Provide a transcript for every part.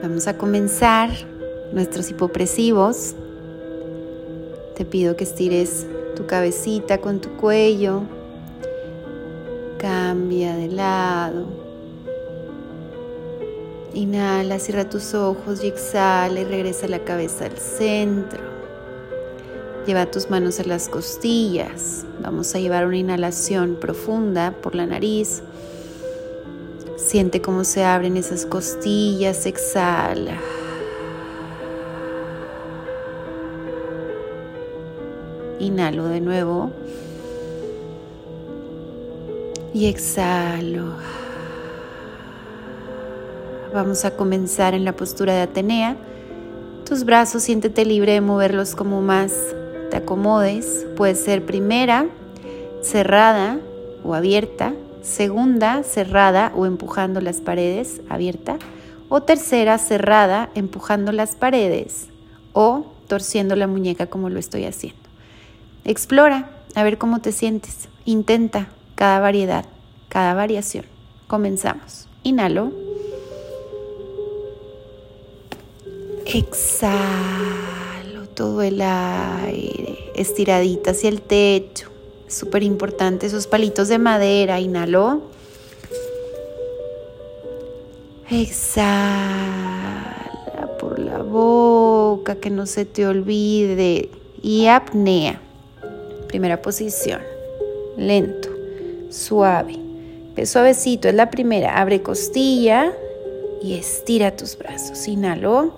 Vamos a comenzar nuestros hipopresivos. Te pido que estires tu cabecita con tu cuello. Cambia de lado. Inhala, cierra tus ojos y exhala y regresa la cabeza al centro. Lleva tus manos a las costillas. Vamos a llevar una inhalación profunda por la nariz. Siente cómo se abren esas costillas, exhala. Inhalo de nuevo. Y exhalo. Vamos a comenzar en la postura de Atenea. Tus brazos siéntete libre de moverlos como más te acomodes. Puede ser primera, cerrada o abierta. Segunda, cerrada o empujando las paredes, abierta. O tercera, cerrada, empujando las paredes. O torciendo la muñeca como lo estoy haciendo. Explora, a ver cómo te sientes. Intenta cada variedad, cada variación. Comenzamos. Inhalo. Exhalo todo el aire, estiradita hacia el techo. Súper importante esos palitos de madera. Inhalo. Exhala por la boca, que no se te olvide. Y apnea. Primera posición. Lento, suave. Suavecito es la primera. Abre costilla y estira tus brazos. Inhalo.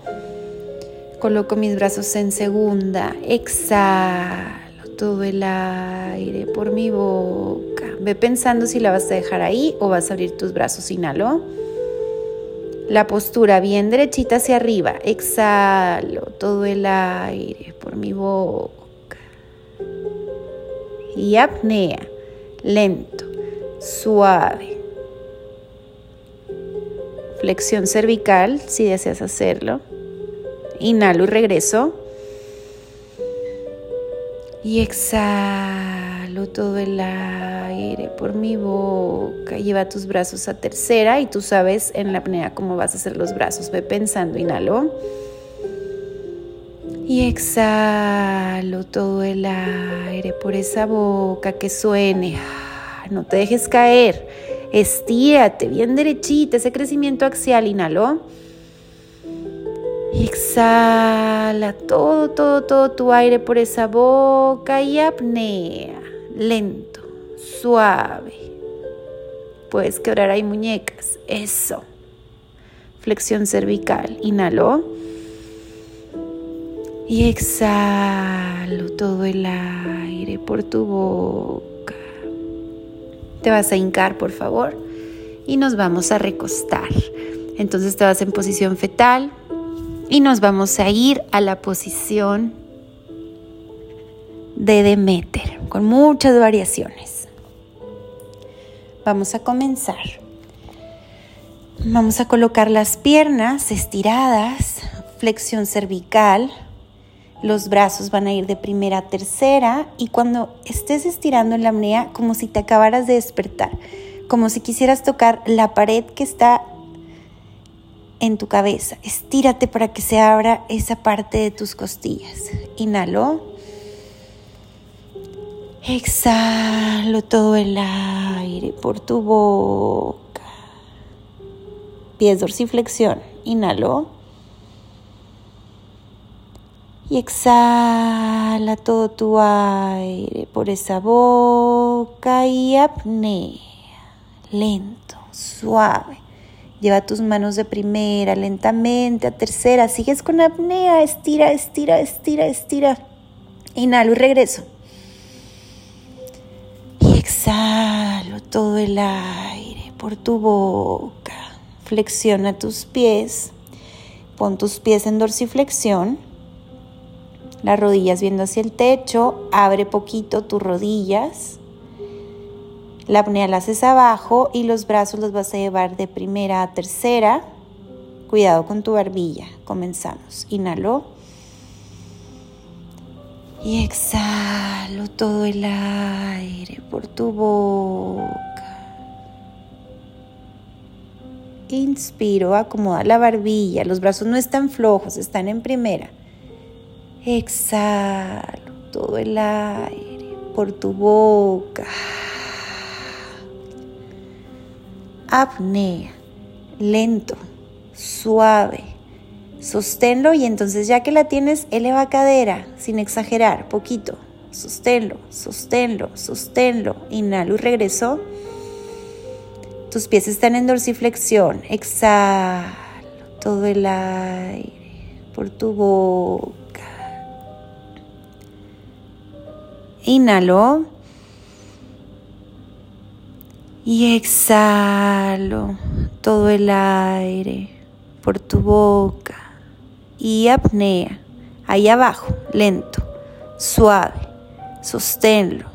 Coloco mis brazos en segunda. Exhalo todo el aire por mi boca. Ve pensando si la vas a dejar ahí o vas a abrir tus brazos. Inhalo. La postura bien derechita hacia arriba. Exhalo todo el aire por mi boca y apnea, lento, suave. Flexión cervical si deseas hacerlo. Inhalo y regreso. Y exhalo todo el aire por mi boca. Lleva tus brazos a tercera y tú sabes en la apnea cómo vas a hacer los brazos. Ve pensando, inhalo. Y exhalo todo el aire por esa boca que suene. No te dejes caer. Estírate bien derechita, ese crecimiento axial. Inhalo. Y exhala todo, todo, todo tu aire por esa boca y apnea. Lento, suave. Puedes quebrar ahí muñecas. Eso. Flexión cervical. Inhalo. Y exhalo todo el aire por tu boca. Te vas a hincar, por favor, y nos vamos a recostar. Entonces te vas en posición fetal y nos vamos a ir a la posición de Demeter, con muchas variaciones. Vamos a comenzar. Vamos a colocar las piernas estiradas, flexión cervical, los brazos van a ir de primera a tercera y cuando estés estirando en la apnea, como si te acabaras de despertar, como si quisieras tocar la pared que está en tu cabeza. Estírate para que se abra esa parte de tus costillas. Inhalo. Exhalo todo el aire por tu boca. Pies dorsiflexión. Inhalo y exhala todo tu aire por esa boca y apnea, lento, suave. Lleva tus manos de primera, lentamente a tercera. Sigues con apnea, estira, estira, estira, estira. Inhalo y regreso. Y exhalo todo el aire por tu boca. Flexiona tus pies. Pon tus pies en dorsiflexión las rodillas viendo hacia el techo, abre poquito tus rodillas, la apnea la haces abajo y los brazos los vas a llevar de primera a tercera. Cuidado con tu barbilla. Comenzamos. Inhalo. Y exhalo todo el aire por tu boca. Inspiro, acomoda la barbilla, los brazos no están flojos, están en primera. Exhalo todo el aire por tu boca. Apnea, lento, suave. Sosténlo y entonces ya que la tienes, eleva cadera sin exagerar, poquito. Sosténlo, sosténlo, sosténlo. Inhalo y regreso. Tus pies están en dorsiflexión. Exhalo todo el aire por tu boca. Inhalo. Y exhalo todo el aire por tu boca. Y apnea. Ahí abajo, lento, suave. Sosténlo,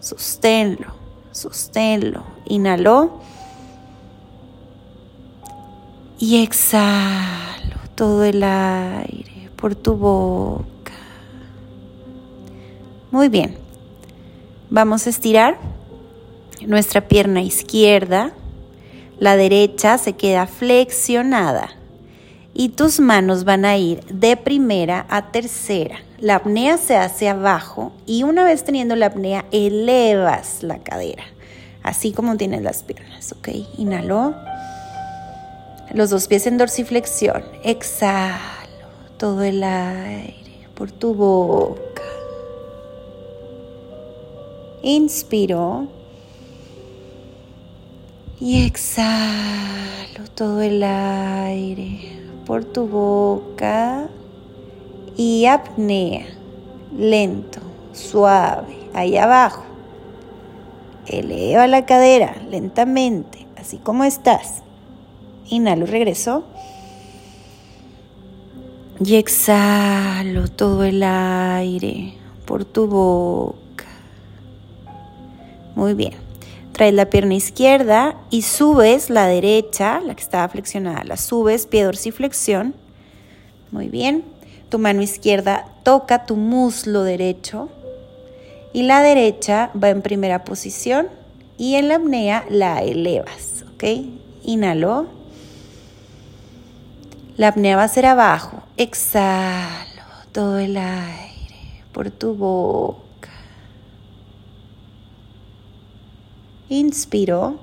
sosténlo, sosténlo. Inhalo y exhalo todo el aire por tu boca. Muy bien. Vamos a estirar nuestra pierna izquierda. La derecha se queda flexionada y tus manos van a ir de primera a tercera. La apnea se hace abajo y una vez teniendo la apnea elevas la cadera, así como tienes las piernas, ¿ok? Inhalo los dos pies en dorsiflexión. Exhalo todo el aire por tu boca. Inspiro. Y exhalo todo el aire por tu boca. Y apnea. Lento, suave, ahí abajo. Eleva la cadera lentamente, así como estás. Inhalo, regreso. Y exhalo todo el aire por tu boca. Muy bien. Traes la pierna izquierda y subes la derecha, la que estaba flexionada, la subes, pie dorsiflexión. Muy bien. Tu mano izquierda toca tu muslo derecho y la derecha va en primera posición y en la apnea la elevas, ¿ok? Inhalo. La apnea va a ser abajo. Exhalo todo el aire por tu boca. Inspiro.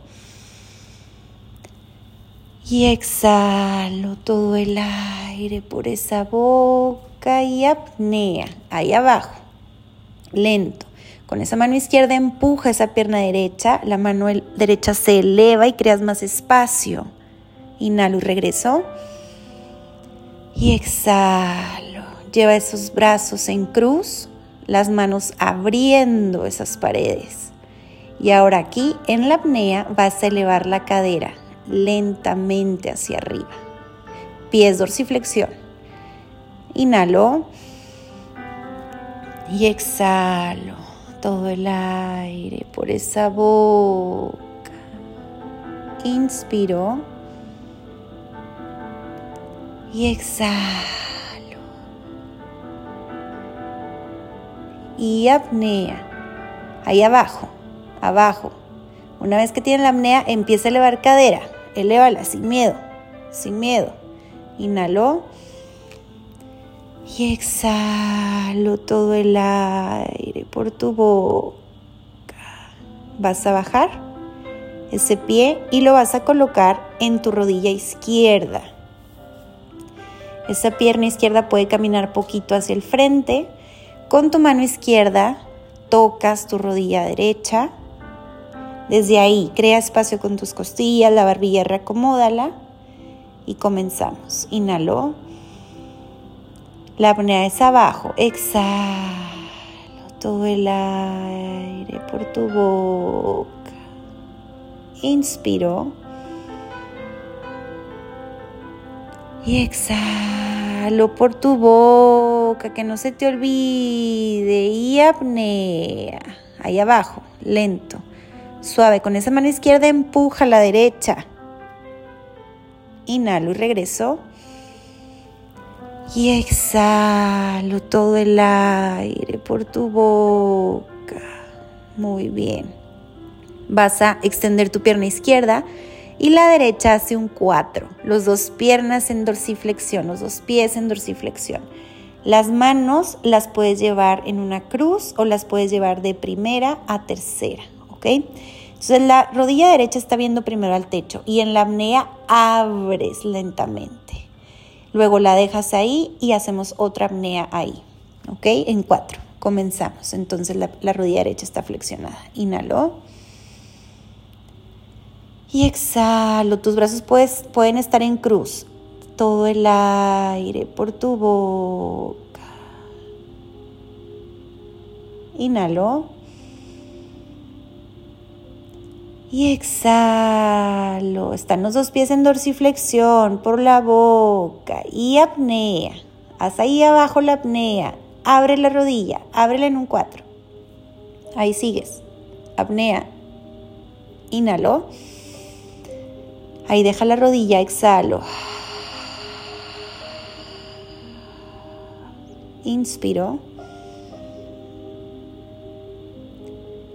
Y exhalo todo el aire por esa boca y apnea. Ahí abajo. Lento. Con esa mano izquierda empuja esa pierna derecha. La mano derecha se eleva y creas más espacio. Inhalo y regreso y exhalo. Lleva esos brazos en cruz, las manos abriendo esas paredes. Y ahora aquí en la apnea vas a elevar la cadera lentamente hacia arriba. Pies dorsiflexión. Inhalo y exhalo todo el aire por esa boca. Inspiro y exhalo. Y apnea. Ahí abajo, abajo. Una vez que tiene la apnea, empieza a elevar cadera. Elévala sin miedo, sin miedo. Inhalo. Y exhalo todo el aire por tu boca. Vas a bajar ese pie y lo vas a colocar en tu rodilla izquierda. Esa pierna izquierda puede caminar poquito hacia el frente. Con tu mano izquierda tocas tu rodilla derecha. Desde ahí crea espacio con tus costillas, la barbilla reacomódala y comenzamos. Inhalo. La apnea es abajo. Exhalo todo el aire por tu boca. Inspiro. Y exhalo por tu boca, que no se te olvide. Y apnea. Ahí abajo, lento, suave. Con esa mano izquierda empuja la derecha. Inhalo y regreso. Y exhalo todo el aire por tu boca. Muy bien. Vas a extender tu pierna izquierda Y la derecha hace un 4. Los dos piernas en dorsiflexión, los dos pies en dorsiflexión. Las manos las puedes llevar en una cruz o las puedes llevar de primera a tercera, ¿ok? Entonces la rodilla derecha está viendo primero al techo y en la apnea abres lentamente. Luego la dejas ahí y hacemos otra apnea ahí, ¿ok? En cuatro. Comenzamos. Entonces la, la rodilla derecha está flexionada. Inhalo. Y exhalo. Tus brazos puedes, pueden estar en cruz. Todo el aire por tu boca. Inhalo. Y exhalo. Están los dos pies en dorsiflexión por la boca. Y apnea. Haz ahí abajo la apnea. Abre la rodilla. Ábrela en un cuatro. Ahí sigues. Apnea. Inhalo. Ahí deja la rodilla, exhalo. Inspiro.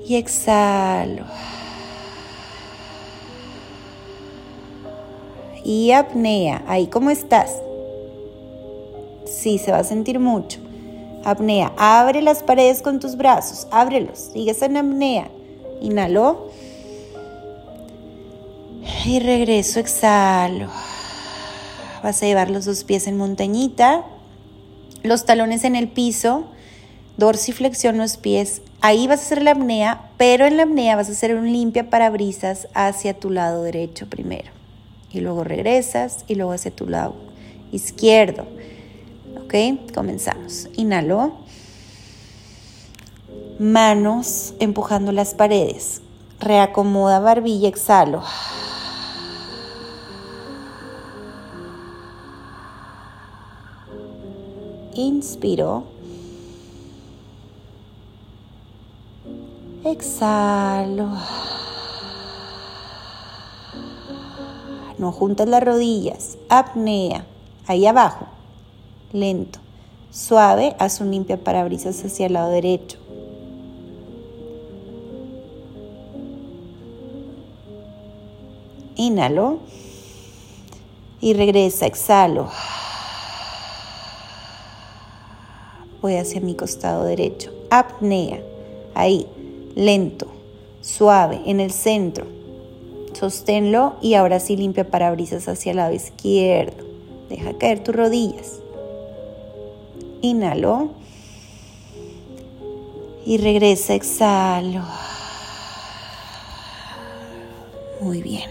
Y exhalo. Y apnea. Ahí, ¿cómo estás? Sí, se va a sentir mucho. Apnea. Abre las paredes con tus brazos. Ábrelos. Sigues en apnea. Inhalo. Y regreso, exhalo. Vas a llevar los dos pies en montañita, los talones en el piso, dorsiflexión los pies. Ahí vas a hacer la apnea, pero en la apnea vas a hacer un limpia parabrisas hacia tu lado derecho primero. Y luego regresas y luego hacia tu lado izquierdo. ¿Ok? Comenzamos. Inhalo. Manos empujando las paredes. Reacomoda barbilla, exhalo. Inspiro. Exhalo. No juntas las rodillas. Apnea. Ahí abajo. Lento. Suave. Haz un limpia parabrisas hacia el lado derecho. Inhalo. Y regresa. Exhalo. voy hacia mi costado derecho. Apnea, ahí, lento, suave, en el centro. Sosténlo y ahora sí limpia parabrisas hacia el lado izquierdo. Deja caer tus rodillas. Inhalo. Y regresa, exhalo. Muy bien.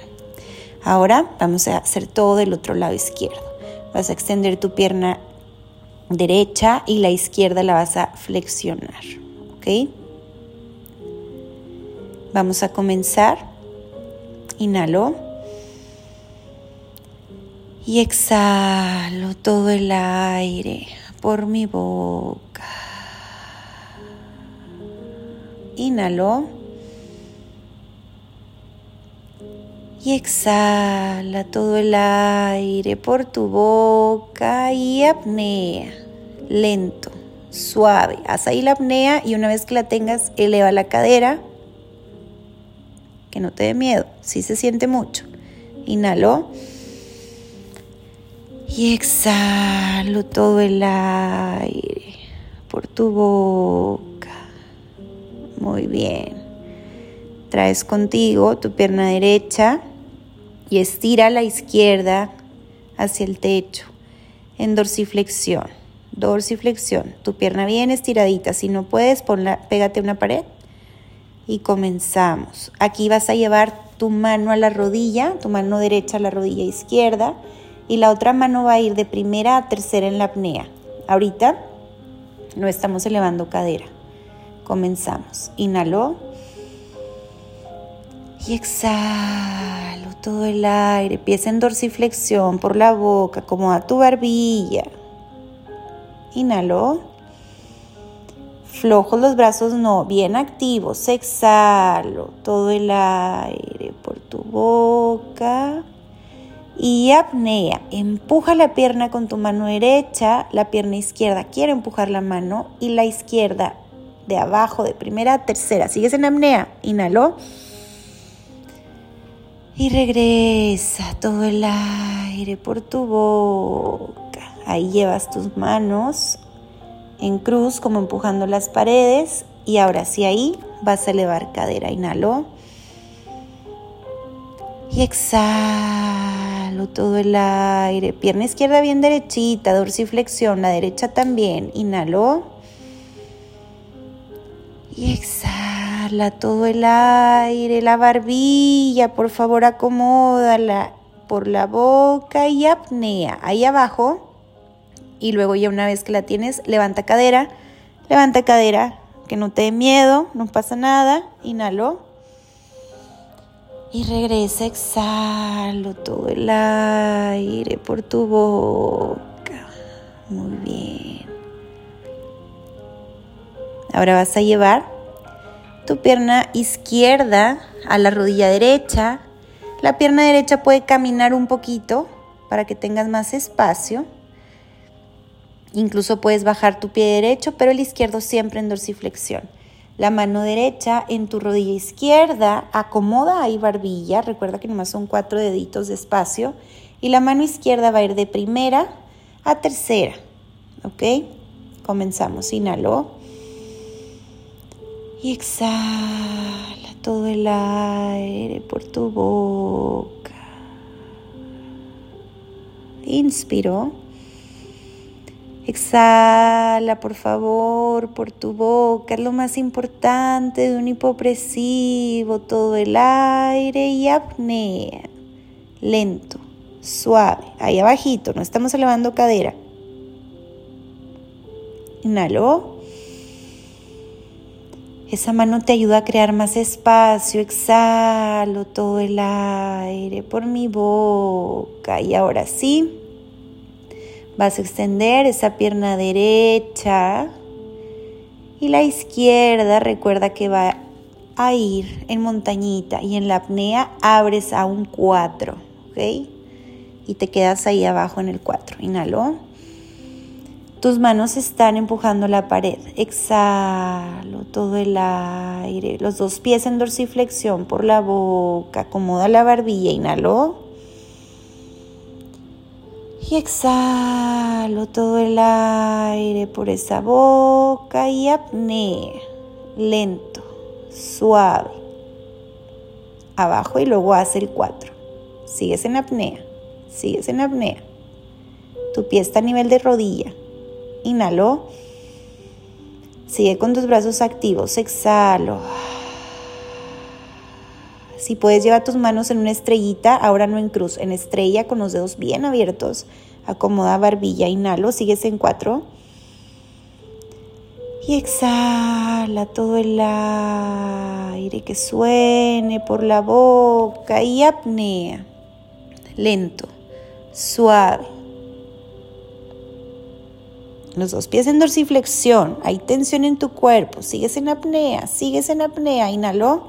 Ahora vamos a hacer todo del otro lado izquierdo. Vas a extender tu pierna derecha y la izquierda la vas a flexionar. ¿Ok? Vamos a comenzar. Inhalo. Y exhalo todo el aire por mi boca. Inhalo. y exhala todo el aire por tu boca y apnea, lento, suave. Haz ahí la apnea y una vez que la tengas, eleva la cadera, que no te dé miedo, si se siente mucho. Inhalo y exhalo todo el aire por tu boca. Muy bien. Traes contigo tu pierna derecha y estira la izquierda hacia el techo en dorsiflexión. Dorsiflexión. Tu pierna bien estiradita. Si no puedes, ponla, pégate una pared y comenzamos. Aquí vas a llevar tu mano a la rodilla, tu mano derecha a la rodilla izquierda y la otra mano va a ir de primera a tercera en la apnea. Ahorita no estamos elevando cadera. Comenzamos. Inhaló y exhalo todo el aire. Empieza en dorsiflexión por la boca, como a tu barbilla. Inhalo. Flojos los brazos, no, bien activos. Exhalo todo el aire por tu boca. Y apnea. Empuja la pierna con tu mano derecha. La pierna izquierda quiere empujar la mano. Y la izquierda de abajo, de primera a tercera. Sigues en apnea. Inhalo. Y regresa todo el aire por tu boca. Ahí llevas tus manos en cruz como empujando las paredes y ahora sí ahí vas a elevar cadera. Inhalo. Y exhalo todo el aire. Pierna izquierda bien derechita, dorsiflexión, la derecha también. Inhalo. Y exhala todo el aire, la barbilla, por favor acomódala por la boca y apnea. Ahí abajo. Y luego ya una vez que la tienes, levanta cadera, levanta cadera, que no te dé miedo, no pasa nada. Inhalo. Y regresa, exhalo todo el aire por tu boca. Muy bien. Ahora vas a llevar tu pierna izquierda a la rodilla derecha. La pierna derecha puede caminar un poquito para que tengas más espacio. Incluso puedes bajar tu pie derecho, pero el izquierdo siempre en dorsiflexión. La mano derecha en tu rodilla izquierda, acomoda ahí barbilla, recuerda que nomás son cuatro deditos de espacio, y la mano izquierda va a ir de primera a tercera, ¿ok? Comenzamos, inhalo y exhala todo el aire por tu boca. Inspiro. Exhala, por favor, por tu boca. Es lo más importante de un hipopresivo. Todo el aire y apnea. Lento, suave. Ahí abajito, no estamos elevando cadera. Inhalo. Esa mano te ayuda a crear más espacio. Exhalo todo el aire por mi boca. Y ahora sí. Vas a extender esa pierna derecha y la izquierda recuerda que va a ir en montañita y en la apnea abres a un 4, ¿ok? Y te quedas ahí abajo en el 4. Inhalo. Tus manos están empujando la pared. Exhalo todo el aire. Los dos pies en dorsiflexión por la boca. Acomoda la barbilla. Inhalo. Y exhalo todo el aire por esa boca y apnea. Lento, suave. Abajo y luego hace el 4. Sigues en apnea. Sigues en apnea. Tu pie está a nivel de rodilla. Inhalo. Sigue con tus brazos activos. Exhalo. Si puedes llevar tus manos en una estrellita, ahora no en cruz, en estrella con los dedos bien abiertos. Acomoda barbilla, inhalo, sigues en cuatro. Y exhala todo el aire que suene por la boca y apnea. Lento, suave. Los dos pies en dorsiflexión. Hay tensión en tu cuerpo. Sigues en apnea, sigues en apnea. Inhalo.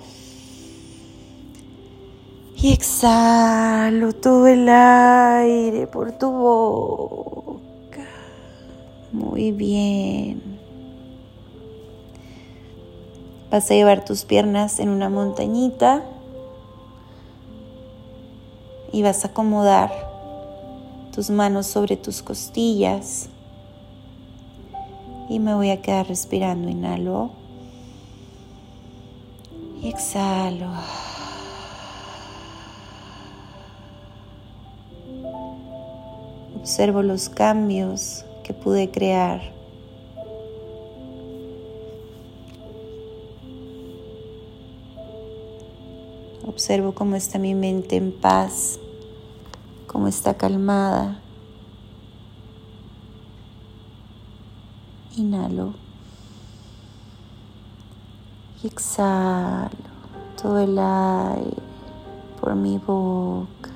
Y exhalo todo el aire por tu boca. Muy bien. Vas a llevar tus piernas en una montañita y vas a acomodar tus manos sobre tus costillas. Y me voy a quedar respirando. Inhalo. Y exhalo. Observo los cambios que pude crear. Observo cómo está mi mente en paz, cómo está calmada. Inhalo y exhalo todo el aire por mi boca.